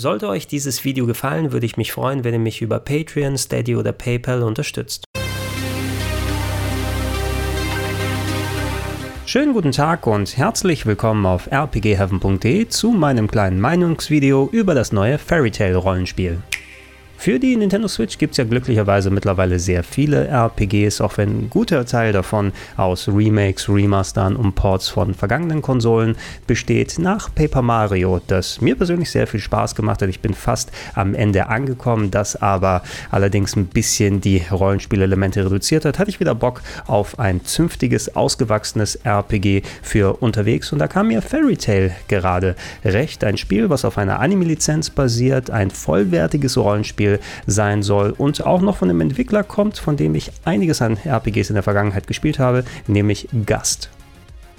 Sollte euch dieses Video gefallen, würde ich mich freuen, wenn ihr mich über Patreon, Steady oder PayPal unterstützt. Schönen guten Tag und herzlich willkommen auf rpgheaven.de zu meinem kleinen Meinungsvideo über das neue Fairy Tail Rollenspiel. Für die Nintendo Switch gibt es ja glücklicherweise mittlerweile sehr viele RPGs, auch wenn ein guter Teil davon aus Remakes, Remastern und Ports von vergangenen Konsolen besteht. Nach Paper Mario, das mir persönlich sehr viel Spaß gemacht hat. Ich bin fast am Ende angekommen, das aber allerdings ein bisschen die Rollenspielelemente reduziert hat, hatte ich wieder Bock auf ein zünftiges, ausgewachsenes RPG für unterwegs und da kam mir Fairy Tail gerade recht. Ein Spiel, was auf einer Anime-Lizenz basiert, ein vollwertiges Rollenspiel Spiel sein soll und auch noch von einem Entwickler kommt, von dem ich einiges an RPGs in der Vergangenheit gespielt habe, nämlich Gast.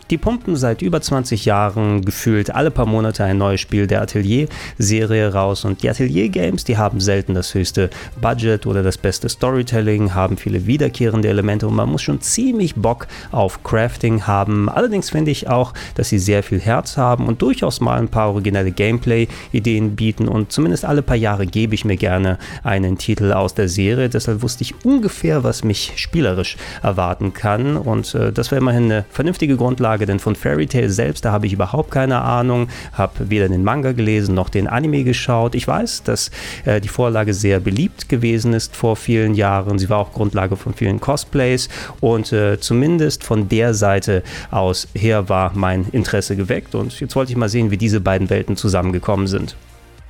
Die pumpen seit über 20 Jahren gefühlt alle paar Monate ein neues Spiel der Atelier-Serie raus und die Atelier-Games, die haben selten das höchste Budget oder das beste Storytelling, haben viele wiederkehrende Elemente und man muss schon ziemlich Bock auf Crafting haben. Allerdings finde ich auch, dass sie sehr viel Herz haben und durchaus mal ein paar originelle Gameplay-Ideen bieten und zumindest alle paar Jahre gebe ich mir gerne einen Titel aus der Serie. Deshalb wusste ich ungefähr, was mich spielerisch erwarten kann und äh, das wäre immerhin eine vernünftige Grundlage Vorlage, denn von Fairy Tail selbst, da habe ich überhaupt keine Ahnung, habe weder den Manga gelesen noch den Anime geschaut. Ich weiß, dass äh, die Vorlage sehr beliebt gewesen ist vor vielen Jahren. Sie war auch Grundlage von vielen Cosplays und äh, zumindest von der Seite aus her war mein Interesse geweckt und jetzt wollte ich mal sehen, wie diese beiden Welten zusammengekommen sind.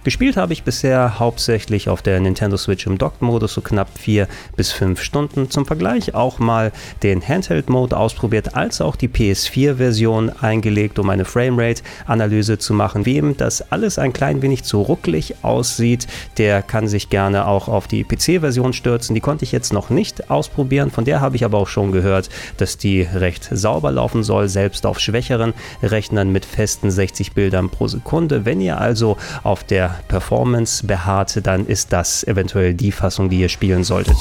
Gespielt habe ich bisher hauptsächlich auf der Nintendo Switch im Docked-Modus so knapp 4 bis 5 Stunden. Zum Vergleich auch mal den Handheld-Mode ausprobiert, als auch die PS4-Version eingelegt, um eine Framerate-Analyse zu machen. Wem das alles ein klein wenig zu rucklig aussieht, der kann sich gerne auch auf die PC-Version stürzen. Die konnte ich jetzt noch nicht ausprobieren, von der habe ich aber auch schon gehört, dass die recht sauber laufen soll, selbst auf schwächeren Rechnern mit festen 60 Bildern pro Sekunde. Wenn ihr also auf der Performance beharrt, dann ist das eventuell die Fassung, die ihr spielen solltet.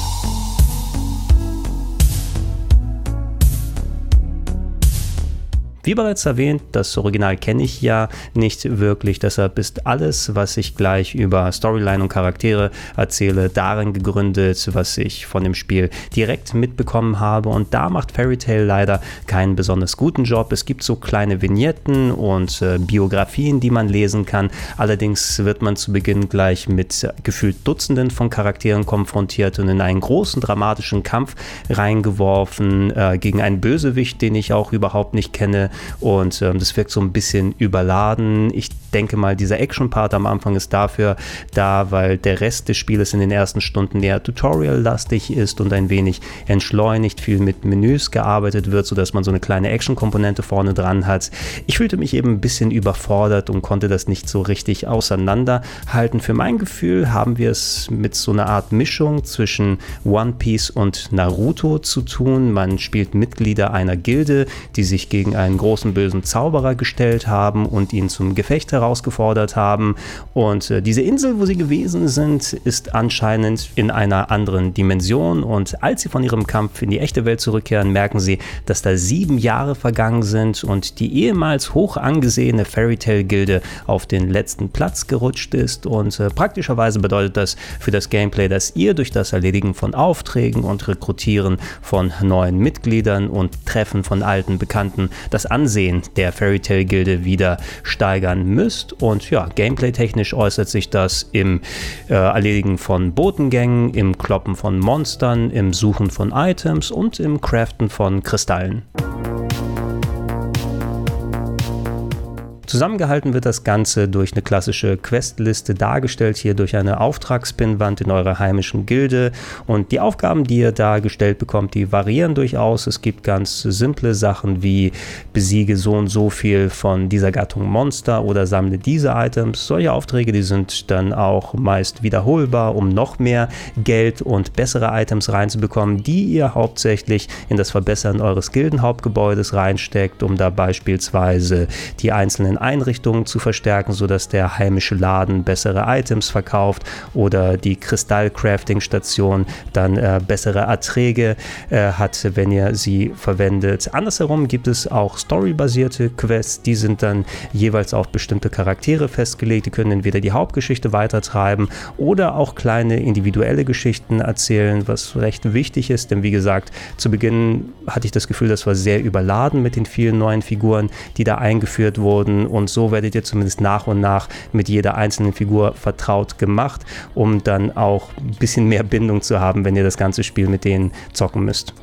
Wie bereits erwähnt, das Original kenne ich ja nicht wirklich, deshalb ist alles, was ich gleich über Storyline und Charaktere erzähle, darin gegründet, was ich von dem Spiel direkt mitbekommen habe. Und da macht Fairy Tail leider keinen besonders guten Job. Es gibt so kleine Vignetten und äh, Biografien, die man lesen kann. Allerdings wird man zu Beginn gleich mit gefühlt Dutzenden von Charakteren konfrontiert und in einen großen dramatischen Kampf reingeworfen äh, gegen einen Bösewicht, den ich auch überhaupt nicht kenne und ähm, das wirkt so ein bisschen überladen. Ich denke mal, dieser Action-Part am Anfang ist dafür da, weil der Rest des Spieles in den ersten Stunden eher Tutorial-lastig ist und ein wenig entschleunigt, viel mit Menüs gearbeitet wird, sodass man so eine kleine Action-Komponente vorne dran hat. Ich fühlte mich eben ein bisschen überfordert und konnte das nicht so richtig auseinanderhalten. Für mein Gefühl haben wir es mit so einer Art Mischung zwischen One Piece und Naruto zu tun. Man spielt Mitglieder einer Gilde, die sich gegen einen großen bösen Zauberer gestellt haben und ihn zum Gefecht herausgefordert haben. Und äh, diese Insel, wo sie gewesen sind, ist anscheinend in einer anderen Dimension. Und als sie von ihrem Kampf in die echte Welt zurückkehren, merken sie, dass da sieben Jahre vergangen sind und die ehemals hoch angesehene Fairy Tail Gilde auf den letzten Platz gerutscht ist. Und äh, praktischerweise bedeutet das für das Gameplay, dass ihr durch das Erledigen von Aufträgen und Rekrutieren von neuen Mitgliedern und Treffen von alten Bekannten das Ansehen der Fairy Tail Gilde wieder steigern müsst. Und ja, gameplay-technisch äußert sich das im äh, Erledigen von Botengängen, im Kloppen von Monstern, im Suchen von Items und im Craften von Kristallen. Zusammengehalten wird das Ganze durch eine klassische Questliste dargestellt, hier durch eine Auftragspinwand in eurer heimischen Gilde. Und die Aufgaben, die ihr da gestellt bekommt, die variieren durchaus. Es gibt ganz simple Sachen wie besiege so und so viel von dieser Gattung Monster oder sammle diese Items. Solche Aufträge, die sind dann auch meist wiederholbar, um noch mehr Geld und bessere Items reinzubekommen, die ihr hauptsächlich in das Verbessern eures Gildenhauptgebäudes reinsteckt, um da beispielsweise die einzelnen Einrichtungen zu verstärken, sodass der heimische Laden bessere Items verkauft oder die Kristall-Crafting-Station dann äh, bessere Erträge äh, hat, wenn ihr sie verwendet. Andersherum gibt es auch storybasierte Quests, die sind dann jeweils auf bestimmte Charaktere festgelegt. Die können entweder die Hauptgeschichte weitertreiben oder auch kleine individuelle Geschichten erzählen, was recht wichtig ist, denn wie gesagt, zu Beginn hatte ich das Gefühl, das war sehr überladen mit den vielen neuen Figuren, die da eingeführt wurden und so werdet ihr zumindest nach und nach mit jeder einzelnen Figur vertraut gemacht, um dann auch ein bisschen mehr Bindung zu haben, wenn ihr das ganze Spiel mit denen zocken müsst.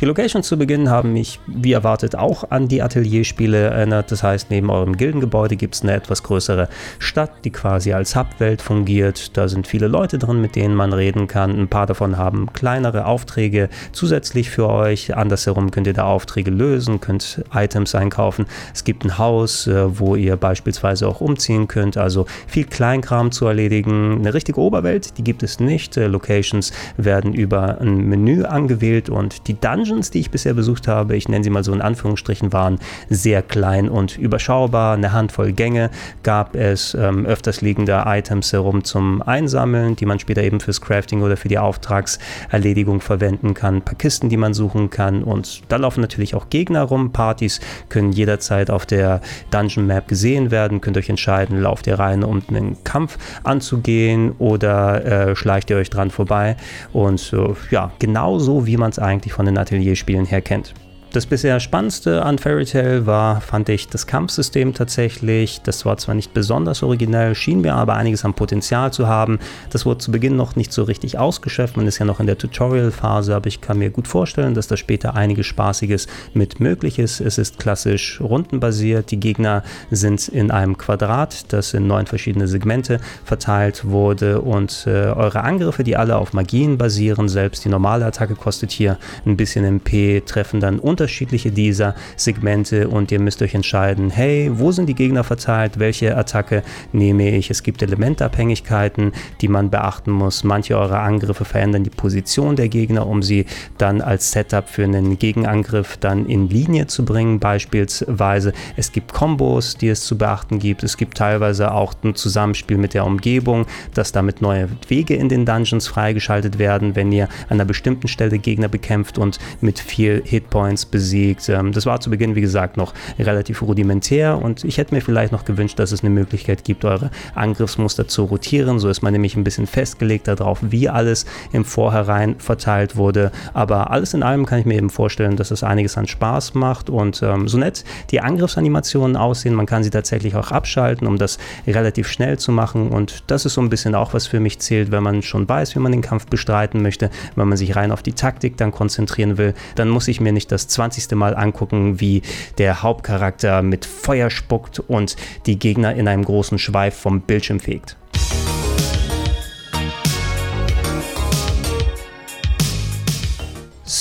Die Locations zu Beginn haben mich, wie erwartet, auch an die Atelierspiele erinnert. Das heißt, neben eurem Gildengebäude gibt es eine etwas größere Stadt, die quasi als Hubwelt fungiert. Da sind viele Leute drin, mit denen man reden kann. Ein paar davon haben kleinere Aufträge zusätzlich für euch. Andersherum könnt ihr da Aufträge lösen, könnt Items einkaufen. Es gibt ein Haus, äh, wo ihr beispielsweise auch umziehen könnt. Also viel Kleinkram zu erledigen. Eine richtige Oberwelt, die gibt es nicht. Äh, Locations werden über ein Menü angewählt und die Dungeons Dungeons, die ich bisher besucht habe, ich nenne sie mal so in Anführungsstrichen, waren sehr klein und überschaubar. Eine Handvoll Gänge gab es, ähm, öfters liegende Items herum zum Einsammeln, die man später eben fürs Crafting oder für die Auftragserledigung verwenden kann. Ein paar Kisten, die man suchen kann. Und da laufen natürlich auch Gegner rum. Partys können jederzeit auf der Dungeon Map gesehen werden. Könnt euch entscheiden, lauft ihr rein, um einen Kampf anzugehen oder äh, schleicht ihr euch dran vorbei. Und äh, ja, genauso wie man es eigentlich von den Ateliers Atelier-Spielen her kennt. Das bisher spannendste an Fairy Tail war, fand ich, das Kampfsystem tatsächlich. Das war zwar nicht besonders originell, schien mir aber einiges an Potenzial zu haben. Das wurde zu Beginn noch nicht so richtig ausgeschöpft. Man ist ja noch in der Tutorial-Phase, aber ich kann mir gut vorstellen, dass da später einiges Spaßiges mit möglich ist. Es ist klassisch rundenbasiert. Die Gegner sind in einem Quadrat, das in neun verschiedene Segmente verteilt wurde. Und äh, eure Angriffe, die alle auf Magien basieren, selbst die normale Attacke kostet hier ein bisschen MP, treffen dann unter unterschiedliche dieser Segmente und ihr müsst euch entscheiden, hey, wo sind die Gegner verteilt, welche Attacke nehme ich. Es gibt Elementabhängigkeiten, die man beachten muss. Manche eurer Angriffe verändern die Position der Gegner, um sie dann als Setup für einen Gegenangriff dann in Linie zu bringen. Beispielsweise, es gibt Kombos, die es zu beachten gibt. Es gibt teilweise auch ein Zusammenspiel mit der Umgebung, dass damit neue Wege in den Dungeons freigeschaltet werden, wenn ihr an einer bestimmten Stelle Gegner bekämpft und mit viel Hitpoints besiegt. Ähm, das war zu Beginn, wie gesagt, noch relativ rudimentär und ich hätte mir vielleicht noch gewünscht, dass es eine Möglichkeit gibt, eure Angriffsmuster zu rotieren. So ist man nämlich ein bisschen festgelegt darauf, wie alles im Vorhinein verteilt wurde. Aber alles in allem kann ich mir eben vorstellen, dass es einiges an Spaß macht und ähm, so nett die Angriffsanimationen aussehen. Man kann sie tatsächlich auch abschalten, um das relativ schnell zu machen und das ist so ein bisschen auch was für mich zählt, wenn man schon weiß, wie man den Kampf bestreiten möchte, wenn man sich rein auf die Taktik dann konzentrieren will, dann muss ich mir nicht das 20. Mal angucken, wie der Hauptcharakter mit Feuer spuckt und die Gegner in einem großen Schweif vom Bildschirm fegt.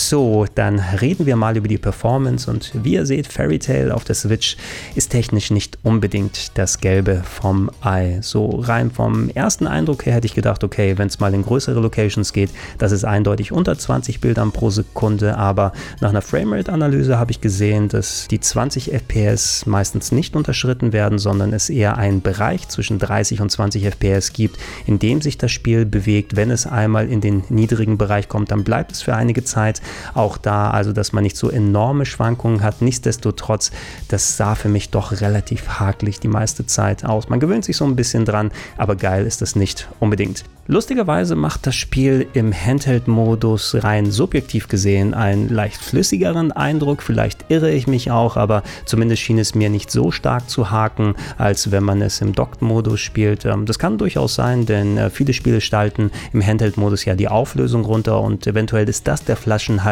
So, dann reden wir mal über die Performance und wie ihr seht, Fairy Tail auf der Switch ist technisch nicht unbedingt das Gelbe vom Ei. So rein vom ersten Eindruck her hätte ich gedacht, okay, wenn es mal in größere Locations geht, das ist eindeutig unter 20 Bildern pro Sekunde, aber nach einer Framerate-Analyse habe ich gesehen, dass die 20 FPS meistens nicht unterschritten werden, sondern es eher einen Bereich zwischen 30 und 20 FPS gibt, in dem sich das Spiel bewegt. Wenn es einmal in den niedrigen Bereich kommt, dann bleibt es für einige Zeit auch da, also dass man nicht so enorme Schwankungen hat. Nichtsdestotrotz, das sah für mich doch relativ hakelig die meiste Zeit aus. Man gewöhnt sich so ein bisschen dran, aber geil ist das nicht unbedingt. Lustigerweise macht das Spiel im Handheld-Modus rein subjektiv gesehen einen leicht flüssigeren Eindruck. Vielleicht irre ich mich auch, aber zumindest schien es mir nicht so stark zu haken, als wenn man es im Docked-Modus spielt. Ähm, das kann durchaus sein, denn äh, viele Spiele stalten im Handheld-Modus ja die Auflösung runter und eventuell ist das der Flaschenhals,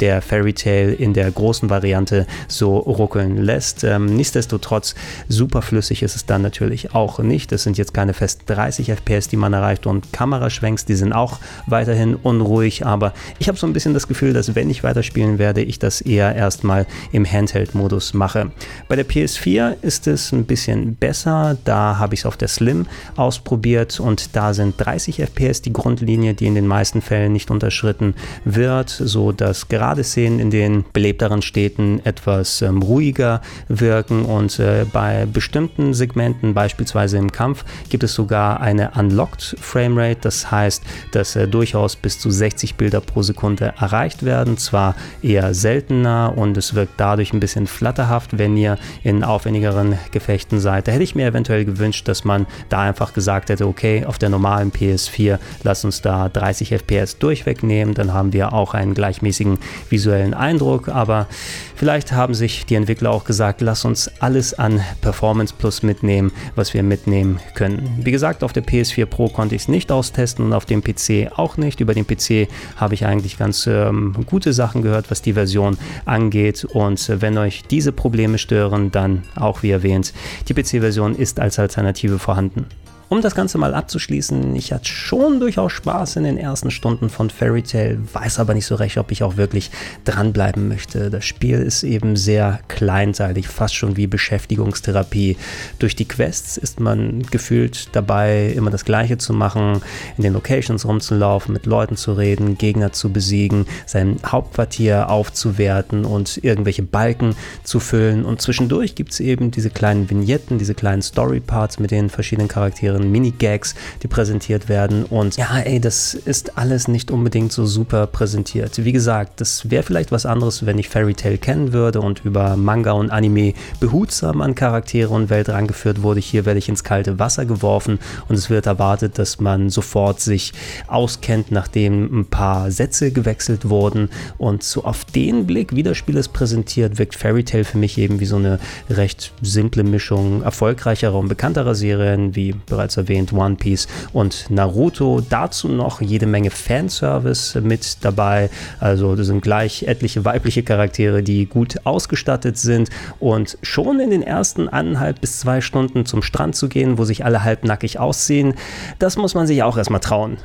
der Fairy Tale in der großen Variante so ruckeln lässt. Ähm, nichtsdestotrotz, super flüssig ist es dann natürlich auch nicht. Es sind jetzt keine fest 30 FPS, die man erreicht und Kameraschwenks, die sind auch weiterhin unruhig, aber ich habe so ein bisschen das Gefühl, dass wenn ich weiterspielen werde, ich das eher erstmal im Handheld-Modus mache. Bei der PS4 ist es ein bisschen besser, da habe ich es auf der Slim ausprobiert und da sind 30 FPS die Grundlinie, die in den meisten Fällen nicht unterschritten wird. so dass gerade Szenen in den belebteren Städten etwas ähm, ruhiger wirken und äh, bei bestimmten Segmenten, beispielsweise im Kampf, gibt es sogar eine Unlocked Framerate. Das heißt, dass äh, durchaus bis zu 60 Bilder pro Sekunde erreicht werden. Zwar eher seltener und es wirkt dadurch ein bisschen flatterhaft, wenn ihr in aufwendigeren Gefechten seid. Da hätte ich mir eventuell gewünscht, dass man da einfach gesagt hätte, okay, auf der normalen PS4 lass uns da 30 FPS durchweg nehmen, dann haben wir auch einen gleichmäßigen visuellen Eindruck, aber vielleicht haben sich die Entwickler auch gesagt, lass uns alles an Performance Plus mitnehmen, was wir mitnehmen können. Wie gesagt, auf der PS4 Pro konnte ich es nicht austesten und auf dem PC auch nicht. Über den PC habe ich eigentlich ganz ähm, gute Sachen gehört, was die Version angeht und äh, wenn euch diese Probleme stören, dann auch wie erwähnt, die PC-Version ist als Alternative vorhanden. Um das Ganze mal abzuschließen, ich hatte schon durchaus Spaß in den ersten Stunden von Fairy Tail, weiß aber nicht so recht, ob ich auch wirklich dranbleiben möchte. Das Spiel ist eben sehr kleinteilig, fast schon wie Beschäftigungstherapie. Durch die Quests ist man gefühlt dabei, immer das Gleiche zu machen, in den Locations rumzulaufen, mit Leuten zu reden, Gegner zu besiegen, sein Hauptquartier aufzuwerten und irgendwelche Balken zu füllen. Und zwischendurch gibt es eben diese kleinen Vignetten, diese kleinen Storyparts mit den verschiedenen Charakteren mehreren Minigags, die präsentiert werden. Und ja, ey, das ist alles nicht unbedingt so super präsentiert. Wie gesagt, das wäre vielleicht was anderes, wenn ich Fairy Tail kennen würde und über Manga und Anime behutsam an Charaktere und Welt rangeführt wurde. Hier werde ich ins kalte Wasser geworfen und es wird erwartet, dass man sofort sich auskennt, nachdem ein paar Sätze gewechselt wurden. Und so auf den Blick, wie das Spiel es präsentiert, wirkt Fairy Tail für mich eben wie so eine recht simple Mischung erfolgreicherer und bekannterer Serien wie bereits bereits erwähnt, One Piece und Naruto. Dazu noch jede Menge Fanservice mit dabei. Also das sind gleich etliche weibliche Charaktere, die gut ausgestattet sind. Und schon in den ersten eineinhalb bis zwei Stunden zum Strand zu gehen, wo sich alle halbnackig aussehen, das muss man sich auch erstmal trauen.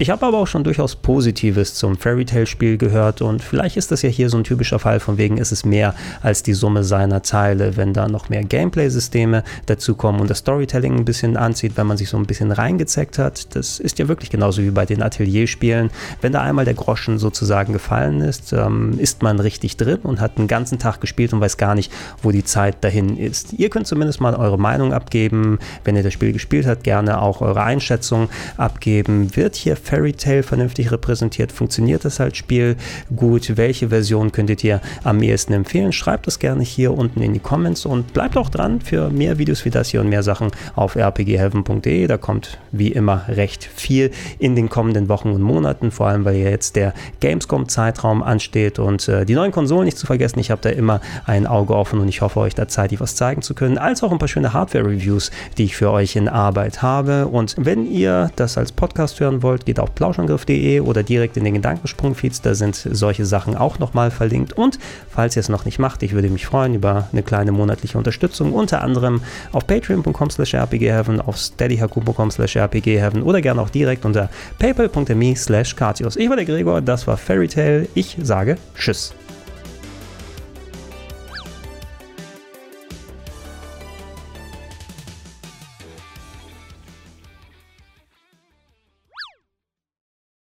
Ich habe aber auch schon durchaus Positives zum Fairy Tail Spiel gehört und vielleicht ist das ja hier so ein typischer Fall von wegen ist es mehr als die Summe seiner Teile, wenn da noch mehr Gameplay-Systeme dazukommen und das Storytelling ein bisschen anzieht, wenn man sich so ein bisschen reingezeckt hat. Das ist ja wirklich genauso wie bei den Atelier-Spielen. Wenn da einmal der Groschen sozusagen gefallen ist, ähm, ist man richtig drin und hat den ganzen Tag gespielt und weiß gar nicht, wo die Zeit dahin ist. Ihr könnt zumindest mal eure Meinung abgeben, wenn ihr das Spiel gespielt habt, gerne auch eure Einschätzung abgeben. Wird hier Tail vernünftig repräsentiert? Funktioniert das als Spiel gut? Welche Version könntet ihr am ehesten empfehlen? Schreibt das gerne hier unten in die Comments und bleibt auch dran für mehr Videos wie das hier und mehr Sachen auf rpgheaven.de. Da kommt wie immer recht viel in den kommenden Wochen und Monaten, vor allem weil ja jetzt der Gamescom-Zeitraum ansteht und äh, die neuen Konsolen nicht zu vergessen. Ich habe da immer ein Auge offen und ich hoffe, euch da zeitig was zeigen zu können, als auch ein paar schöne Hardware-Reviews, die ich für euch in Arbeit habe. Und wenn ihr das als Podcast hören wollt, geht geht auf plauschangriff.de oder direkt in den Gedankensprung-Feeds, da sind solche Sachen auch nochmal verlinkt. Und falls ihr es noch nicht macht, ich würde mich freuen über eine kleine monatliche Unterstützung, unter anderem auf patreon.com slash rpgheaven, auf steadyhaku.com slash rpgheaven oder gerne auch direkt unter paypal.me slash Ich war der Gregor, das war Fairy Tale. Ich sage Tschüss.